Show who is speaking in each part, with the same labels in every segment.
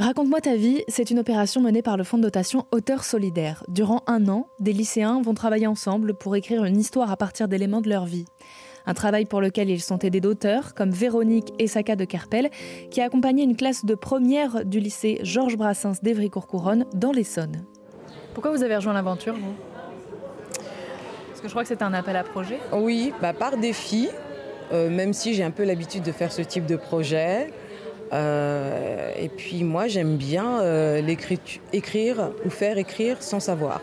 Speaker 1: Raconte-moi ta vie, c'est une opération menée par le fonds de dotation Auteurs Solidaires. Durant un an, des lycéens vont travailler ensemble pour écrire une histoire à partir d'éléments de leur vie. Un travail pour lequel ils sont aidés d'auteurs comme Véronique Essaka de Kerpel, qui a accompagné une classe de première du lycée Georges Brassens d'Evry-Courcouronne dans l'Essonne. Pourquoi vous avez rejoint l'aventure, Parce que je crois que c'était un appel à projet.
Speaker 2: Oui, bah par défi, euh, même si j'ai un peu l'habitude de faire ce type de projet. Euh, et puis moi, j'aime bien euh, écrire ou faire écrire sans savoir.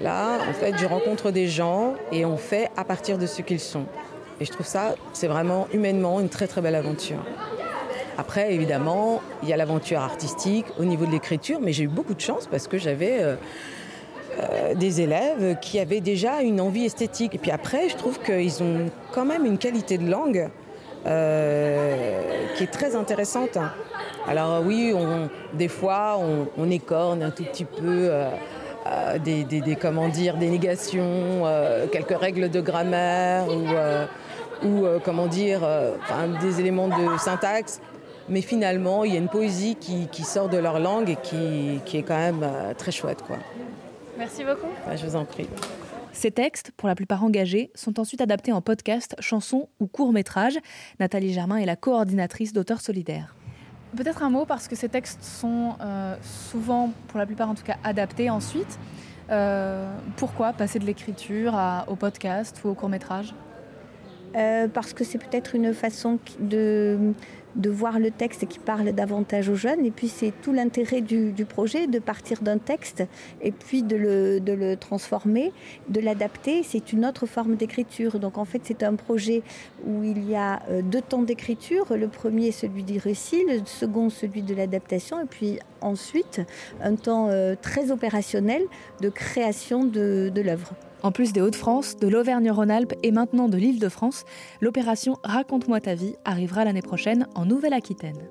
Speaker 2: Là, en fait, je rencontre des gens et on fait à partir de ce qu'ils sont. Et je trouve ça, c'est vraiment humainement une très très belle aventure. Après, évidemment, il y a l'aventure artistique au niveau de l'écriture, mais j'ai eu beaucoup de chance parce que j'avais euh, des élèves qui avaient déjà une envie esthétique. Et puis après, je trouve qu'ils ont quand même une qualité de langue euh, qui est très intéressante. Alors oui, des fois, on, écorne un tout petit peu euh, euh, des, comment dire, négations, quelques règles de grammaire ou, comment dire, des éléments de syntaxe. Mais finalement, il y a une poésie qui, qui sort de leur langue et qui, qui est quand même très chouette. Quoi.
Speaker 1: Merci beaucoup.
Speaker 2: je vous en prie.
Speaker 1: Ces textes, pour la plupart engagés, sont ensuite adaptés en podcast, chansons ou courts-métrages. Nathalie Germain est la coordinatrice d'Auteurs Solidaires. Peut-être un mot parce que ces textes sont euh, souvent, pour la plupart en tout cas, adaptés ensuite. Euh, pourquoi passer de l'écriture au podcast ou au court métrage
Speaker 3: euh, parce que c'est peut-être une façon de, de voir le texte qui parle davantage aux jeunes. Et puis c'est tout l'intérêt du, projet de partir d'un texte et puis de le, de le transformer, de l'adapter. C'est une autre forme d'écriture. Donc en fait c'est un projet où il y a euh, deux temps d'écriture. Le premier celui du récit, le second celui de l'adaptation et puis ensuite un temps euh, très opérationnel de création de, de l'œuvre.
Speaker 1: En plus des Hauts-de-France, de l'Auvergne-Rhône-Alpes et maintenant de l'Île-de-France, l'opération Raconte-moi ta vie arrivera l'année prochaine en Nouvelle-Aquitaine.